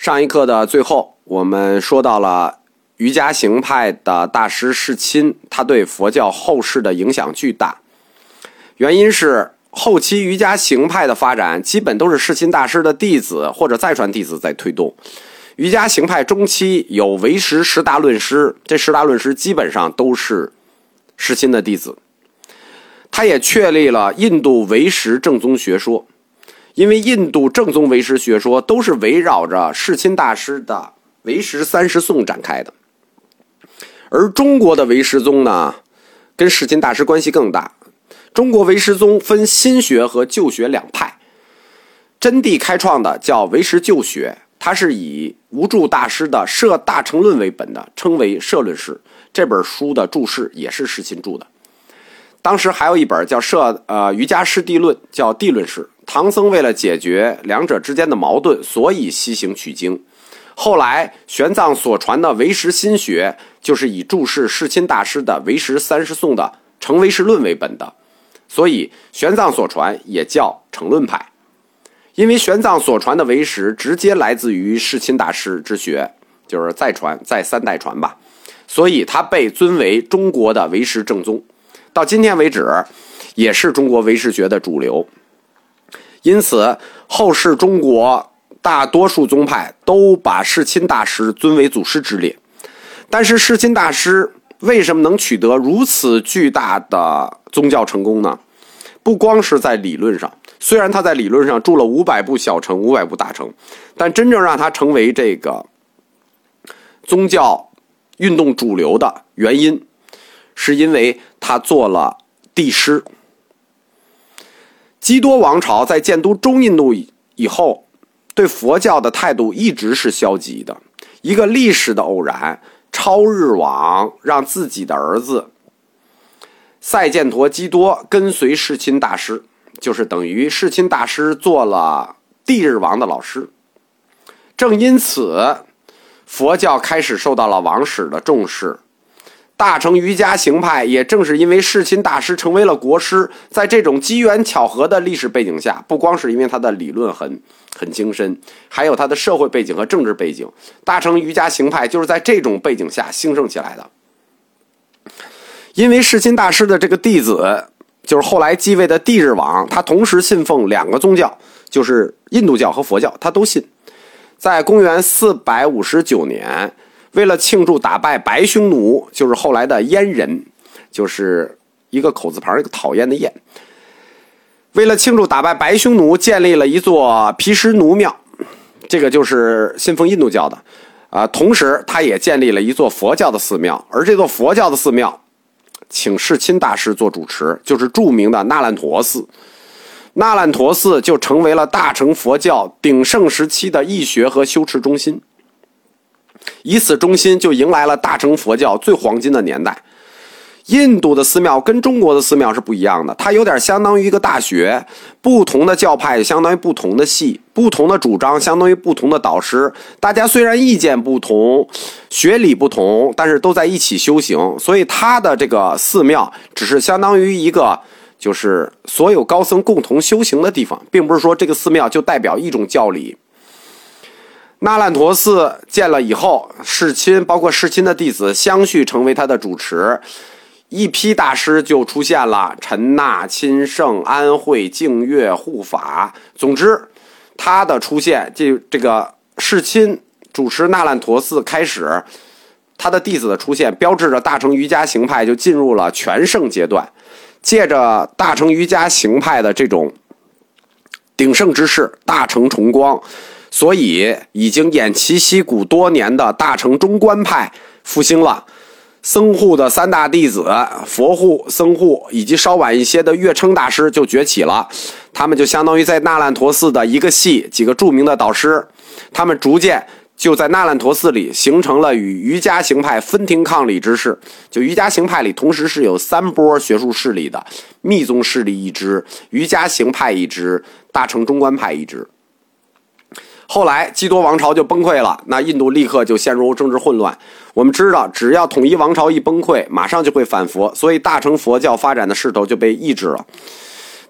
上一课的最后，我们说到了瑜伽行派的大师世亲，他对佛教后世的影响巨大。原因是后期瑜伽行派的发展，基本都是世亲大师的弟子或者再传弟子在推动。瑜伽行派中期有唯识十大论师，这十大论师基本上都是世亲的弟子。他也确立了印度唯识正宗学说。因为印度正宗唯识学说都是围绕着世亲大师的唯识三十颂展开的，而中国的唯识宗呢，跟世亲大师关系更大。中国唯识宗分新学和旧学两派，真谛开创的叫唯识旧学，它是以无著大师的《摄大乘论》为本的，称为摄论师。这本书的注释也是世亲著的。当时还有一本叫《摄呃瑜伽师地论》，叫地论师。唐僧为了解决两者之间的矛盾，所以西行取经。后来玄奘所传的唯识心学，就是以注释世亲大师的《唯识三十颂》的《成唯识论》为本的，所以玄奘所传也叫成论派。因为玄奘所传的唯识直接来自于世亲大师之学，就是再传再三代传吧，所以他被尊为中国的唯识正宗。到今天为止，也是中国唯识学的主流。因此，后世中国大多数宗派都把世亲大师尊为祖师之列。但是，世亲大师为什么能取得如此巨大的宗教成功呢？不光是在理论上，虽然他在理论上著了五百部小乘、五百部大乘，但真正让他成为这个宗教运动主流的原因，是因为他做了帝师。基多王朝在建都中印度以后，对佛教的态度一直是消极的。一个历史的偶然，超日王让自己的儿子赛犍陀基多跟随世亲大师，就是等于世亲大师做了帝日王的老师。正因此，佛教开始受到了王室的重视。大乘瑜伽行派也正是因为世亲大师成为了国师，在这种机缘巧合的历史背景下，不光是因为他的理论很很精深，还有他的社会背景和政治背景，大乘瑜伽行派就是在这种背景下兴盛起来的。因为世亲大师的这个弟子，就是后来继位的帝日王，他同时信奉两个宗教，就是印度教和佛教，他都信。在公元四百五十九年。为了庆祝打败白匈奴，就是后来的燕人，就是一个口字旁一个讨厌的燕。为了庆祝打败白匈奴，建立了一座毗湿奴庙，这个就是信奉印度教的啊。同时，他也建立了一座佛教的寺庙，而这座佛教的寺庙，请世亲大师做主持，就是著名的那烂陀寺。那烂陀寺就成为了大乘佛教鼎盛时期的义学和修持中心。以此中心，就迎来了大乘佛教最黄金的年代。印度的寺庙跟中国的寺庙是不一样的，它有点相当于一个大学，不同的教派相当于不同的系，不同的主张相当于不同的导师。大家虽然意见不同，学理不同，但是都在一起修行。所以，它的这个寺庙只是相当于一个，就是所有高僧共同修行的地方，并不是说这个寺庙就代表一种教理。那烂陀寺建了以后，世亲包括世亲的弟子相续成为他的主持，一批大师就出现了：陈那、钦圣、安慧、净月、护法。总之，他的出现，这这个世亲主持那烂陀寺开始，他的弟子的出现，标志着大乘瑜伽行派就进入了全盛阶段。借着大乘瑜伽行派的这种鼎盛之势，大乘崇光。所以，已经偃旗息鼓多年的大乘中观派复兴了，僧护的三大弟子佛护、僧护，以及稍晚一些的月称大师就崛起了。他们就相当于在那烂陀寺的一个系，几个著名的导师，他们逐渐就在那烂陀寺里形成了与瑜伽行派分庭抗礼之势。就瑜伽行派里，同时是有三波学术势力的：密宗势力一支，瑜伽行派一支，大乘中观派一支。后来，基多王朝就崩溃了，那印度立刻就陷入政治混乱。我们知道，只要统一王朝一崩溃，马上就会反佛，所以大乘佛教发展的势头就被抑制了。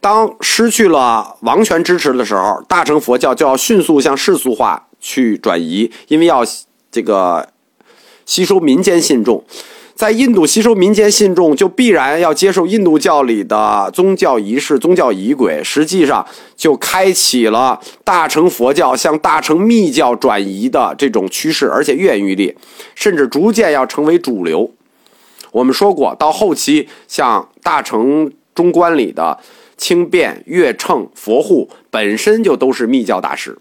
当失去了王权支持的时候，大乘佛教就要迅速向世俗化去转移，因为要这个吸收民间信众。在印度吸收民间信众，就必然要接受印度教里的宗教仪式、宗教仪轨，实际上就开启了大乘佛教向大乘密教转移的这种趋势，而且愈演愈烈，甚至逐渐要成为主流。我们说过，到后期，像大乘中观里的清辩、月称、佛护，本身就都是密教大师。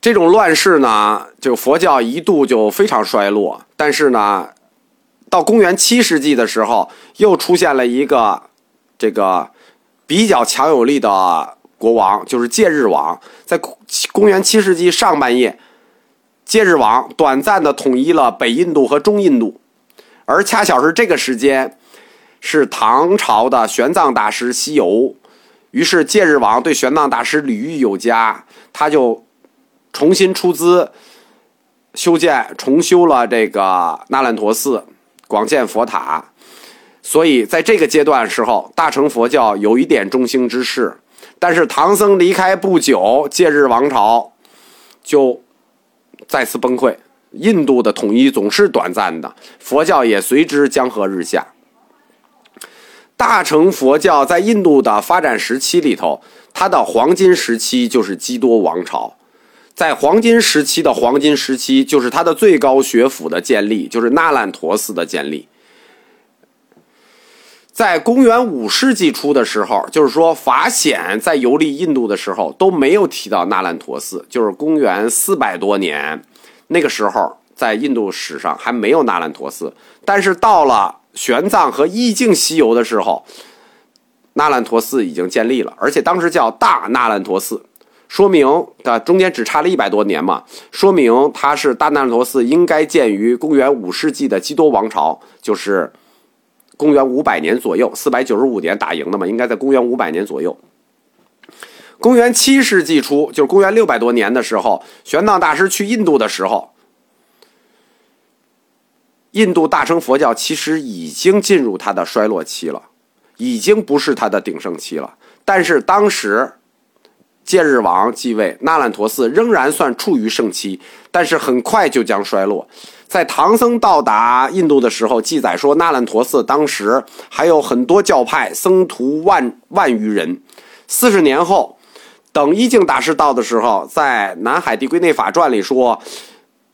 这种乱世呢，就佛教一度就非常衰落。但是呢，到公元七世纪的时候，又出现了一个这个比较强有力的国王，就是戒日王。在公元七世纪上半叶，戒日王短暂的统一了北印度和中印度，而恰巧是这个时间，是唐朝的玄奘大师西游。于是戒日王对玄奘大师礼遇有加，他就。重新出资修建、重修了这个那烂陀寺，广建佛塔。所以在这个阶段时候，大乘佛教有一点中兴之势。但是唐僧离开不久，戒日王朝就再次崩溃。印度的统一总是短暂的，佛教也随之江河日下。大乘佛教在印度的发展时期里头，它的黄金时期就是基多王朝。在黄金时期的黄金时期，就是他的最高学府的建立，就是那烂陀寺的建立。在公元五世纪初的时候，就是说法显在游历印度的时候都没有提到那烂陀寺，就是公元四百多年那个时候，在印度史上还没有那烂陀寺。但是到了玄奘和义净西游的时候，那烂陀寺已经建立了，而且当时叫大那烂陀寺。说明的中间只差了一百多年嘛，说明它是大那烂陀寺应该建于公元五世纪的基多王朝，就是公元五百年左右，四百九十五年打赢的嘛，应该在公元五百年左右。公元七世纪初，就是公元六百多年的时候，玄奘大师去印度的时候，印度大乘佛教其实已经进入它的衰落期了，已经不是它的鼎盛期了，但是当时。戒日王继位，那烂陀寺仍然算处于盛期，但是很快就将衰落。在唐僧到达印度的时候，记载说那烂陀寺当时还有很多教派，僧徒万万余人。四十年后，等一净大师到的时候，在《南海地归内法传》里说，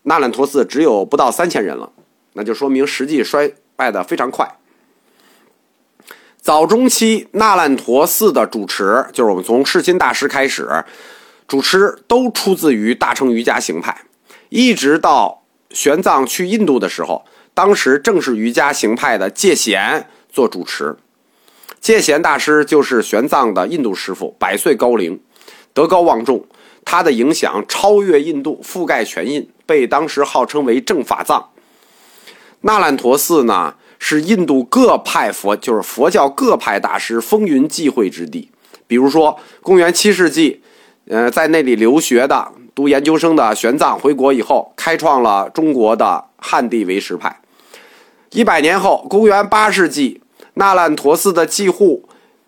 那烂陀寺只有不到三千人了，那就说明实际衰败的非常快。早中期那烂陀寺的主持，就是我们从世亲大师开始，主持都出自于大乘瑜伽行派，一直到玄奘去印度的时候，当时正是瑜伽行派的戒贤做主持。戒贤大师就是玄奘的印度师傅，百岁高龄，德高望重，他的影响超越印度，覆盖全印，被当时号称为正法藏。那烂陀寺呢？是印度各派佛，就是佛教各派大师风云际会之地。比如说，公元七世纪，呃，在那里留学的、读研究生的玄奘回国以后，开创了中国的汉地唯识派。一百年后，公元八世纪，那烂陀寺的继护，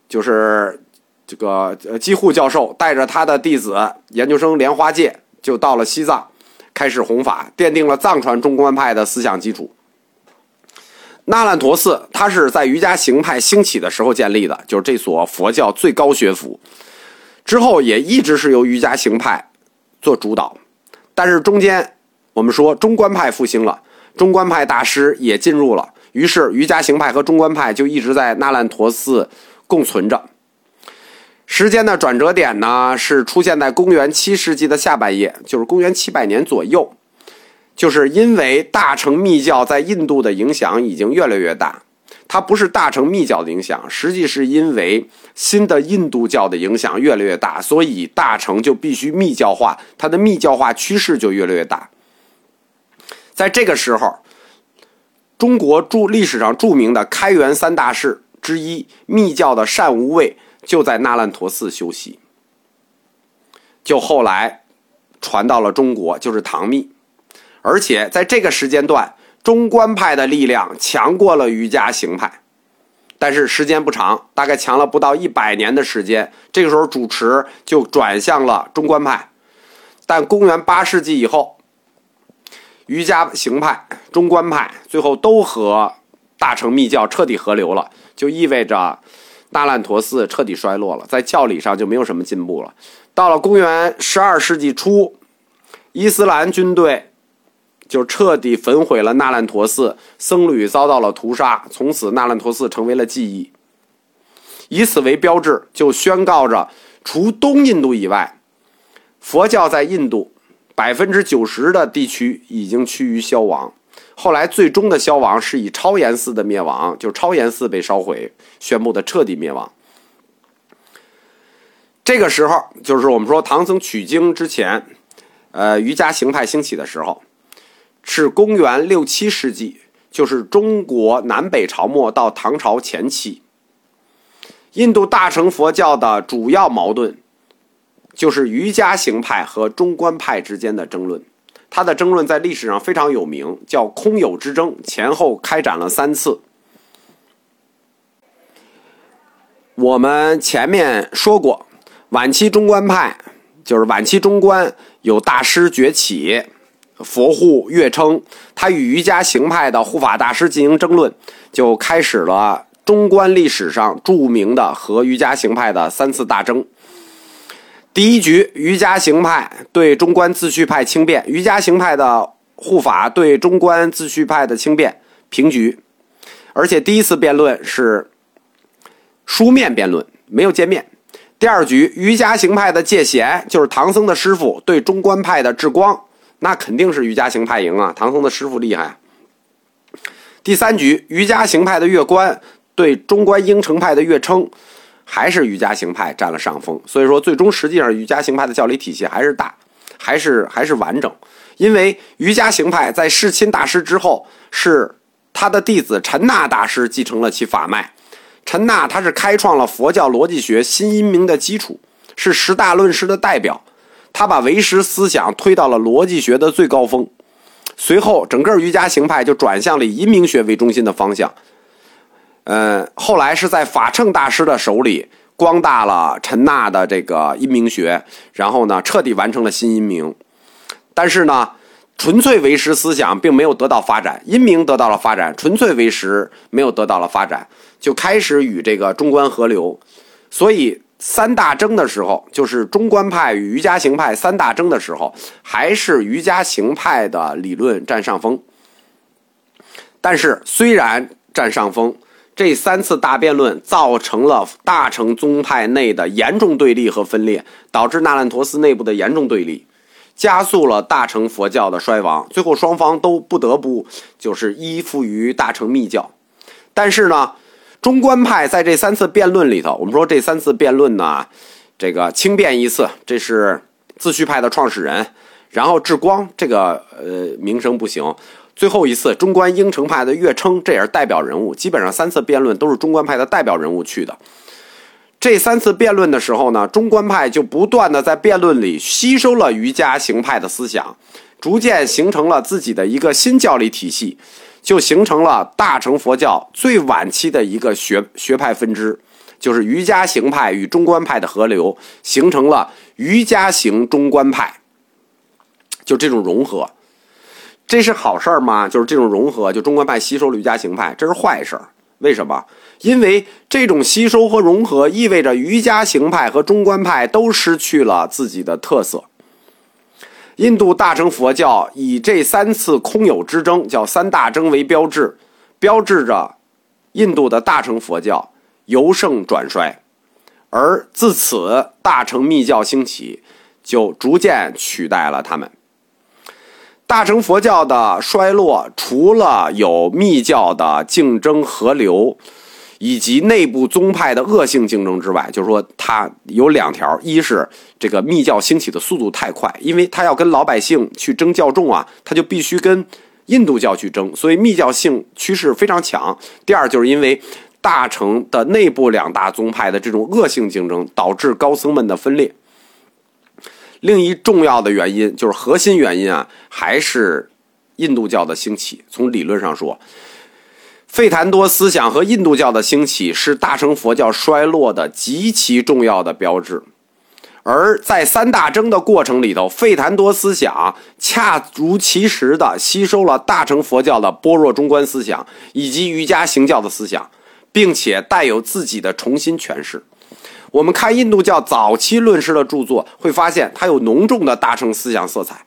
就是这个呃继护教授，带着他的弟子研究生莲花戒，就到了西藏，开始弘法，奠定了藏传中观派的思想基础。那烂陀寺，它是在瑜伽行派兴起的时候建立的，就是这所佛教最高学府。之后也一直是由瑜伽行派做主导，但是中间我们说中观派复兴了，中观派大师也进入了，于是瑜伽行派和中观派就一直在那烂陀寺共存着。时间的转折点呢，是出现在公元七世纪的下半叶，就是公元七百年左右。就是因为大乘密教在印度的影响已经越来越大，它不是大乘密教的影响，实际是因为新的印度教的影响越来越大，所以大乘就必须密教化，它的密教化趋势就越来越大。在这个时候，中国著历史上著名的开元三大士之一密教的善无畏就在那烂陀寺修习，就后来传到了中国，就是唐密。而且在这个时间段，中观派的力量强过了瑜伽行派，但是时间不长，大概强了不到一百年的时间。这个时候，主持就转向了中观派。但公元八世纪以后，瑜伽行派、中观派最后都和大乘密教彻底合流了，就意味着那烂陀寺彻底衰落了，在教理上就没有什么进步了。到了公元十二世纪初，伊斯兰军队就彻底焚毁了那烂陀寺，僧侣遭到了屠杀，从此那烂陀寺成为了记忆。以此为标志，就宣告着除东印度以外，佛教在印度百分之九十的地区已经趋于消亡。后来最终的消亡是以超延寺的灭亡，就超延寺被烧毁，宣布的彻底灭亡。这个时候，就是我们说唐僧取经之前，呃，瑜伽行派兴起的时候，是公元六七世纪，就是中国南北朝末到唐朝前期。印度大乘佛教的主要矛盾，就是瑜伽行派和中观派之间的争论。它的争论在历史上非常有名，叫空有之争，前后开展了三次。我们前面说过，晚期中观派就是晚期中观有大师崛起，佛护跃称，他与瑜伽行派的护法大师进行争论，就开始了。中观历史上著名的和瑜伽行派的三次大争。第一局，瑜伽行派对中观自续派轻辩，瑜伽行派的护法对中观自续派的轻辩，平局。而且第一次辩论是书面辩论，没有见面。第二局，瑜伽行派的戒贤就是唐僧的师傅对中观派的智光，那肯定是瑜伽行派赢啊，唐僧的师傅厉害。第三局，瑜伽行派的月观。对中观应成派的月称，还是瑜伽行派占了上风。所以说，最终实际上瑜伽行派的教理体系还是大，还是还是完整。因为瑜伽行派在世亲大师之后，是他的弟子陈那大师继承了其法脉。陈那他是开创了佛教逻辑学新阴明的基础，是十大论师的代表。他把唯识思想推到了逻辑学的最高峰。随后，整个瑜伽行派就转向了以阴明学为中心的方向。呃，后来是在法称大师的手里光大了陈那的这个阴明学，然后呢，彻底完成了新阴明。但是呢，纯粹唯识思想并没有得到发展，阴明得到了发展，纯粹唯识没有得到了发展，就开始与这个中观合流。所以三大争的时候，就是中观派与瑜伽行派三大争的时候，还是瑜伽行派的理论占上风。但是虽然占上风，这三次大辩论造成了大乘宗派内的严重对立和分裂，导致那烂陀寺内部的严重对立，加速了大乘佛教的衰亡。最后双方都不得不就是依附于大乘密教。但是呢，中观派在这三次辩论里头，我们说这三次辩论呢，这个轻辩一次，这是自序派的创始人，然后智光这个呃名声不行。最后一次，中观应成派的岳称，这也是代表人物。基本上三次辩论都是中观派的代表人物去的。这三次辩论的时候呢，中观派就不断的在辩论里吸收了瑜伽行派的思想，逐渐形成了自己的一个新教理体系，就形成了大乘佛教最晚期的一个学学派分支，就是瑜伽行派与中观派的合流，形成了瑜伽行中观派，就这种融合。这是好事儿吗？就是这种融合，就中观派吸收了瑜伽行派，这是坏事儿。为什么？因为这种吸收和融合意味着瑜伽行派和中观派都失去了自己的特色。印度大乘佛教以这三次空有之争，叫三大争为标志，标志着印度的大乘佛教由盛转衰，而自此大乘密教兴起，就逐渐取代了他们。大乘佛教的衰落，除了有密教的竞争合流，以及内部宗派的恶性竞争之外，就是说它有两条：一是这个密教兴起的速度太快，因为它要跟老百姓去争教众啊，它就必须跟印度教去争，所以密教性趋势非常强；第二，就是因为大乘的内部两大宗派的这种恶性竞争，导致高僧们的分裂。另一重要的原因就是核心原因啊，还是印度教的兴起。从理论上说，费檀多思想和印度教的兴起是大乘佛教衰落的极其重要的标志。而在三大征的过程里头，费檀多思想恰如其时的吸收了大乘佛教的般若中观思想以及瑜伽行教的思想，并且带有自己的重新诠释。我们看印度教早期论师的著作，会发现它有浓重的大乘思想色彩。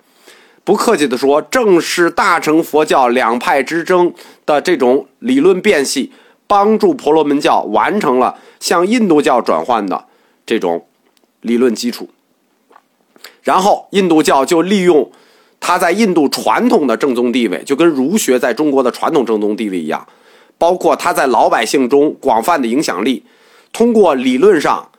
不客气地说，正是大乘佛教两派之争的这种理论辨析，帮助婆罗门教完成了向印度教转换的这种。理论基础，然后印度教就利用它在印度传统的正宗地位，就跟儒学在中国的传统正宗地位一样，包括它在老百姓中广泛的影响力，通过理论上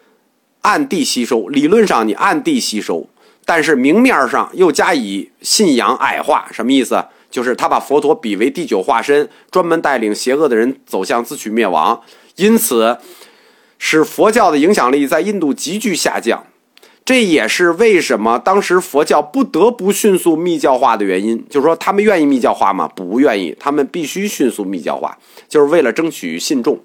暗地吸收，理论上你暗地吸收，但是明面上又加以信仰矮化，什么意思？就是他把佛陀比为第九化身，专门带领邪恶的人走向自取灭亡，因此。使佛教的影响力在印度急剧下降，这也是为什么当时佛教不得不迅速密教化的原因。就是说，他们愿意密教化吗？不愿意，他们必须迅速密教化，就是为了争取信众。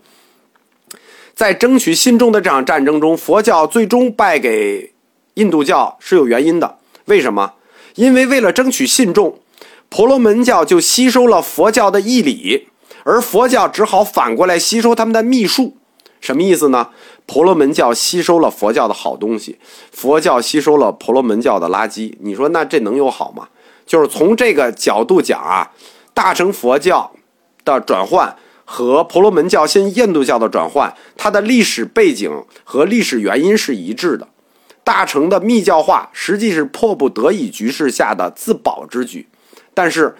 在争取信众的这场战争中，佛教最终败给印度教是有原因的。为什么？因为为了争取信众，婆罗门教就吸收了佛教的义理，而佛教只好反过来吸收他们的秘术。什么意思呢？婆罗门教吸收了佛教的好东西，佛教吸收了婆罗门教的垃圾。你说那这能有好吗？就是从这个角度讲啊，大乘佛教的转换和婆罗门教新印度教的转换，它的历史背景和历史原因是一致的。大成的密教化实际是迫不得已局势下的自保之举，但是。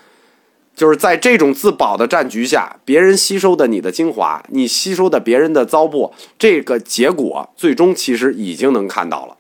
就是在这种自保的战局下，别人吸收的你的精华，你吸收的别人的糟粕，这个结果最终其实已经能看到了。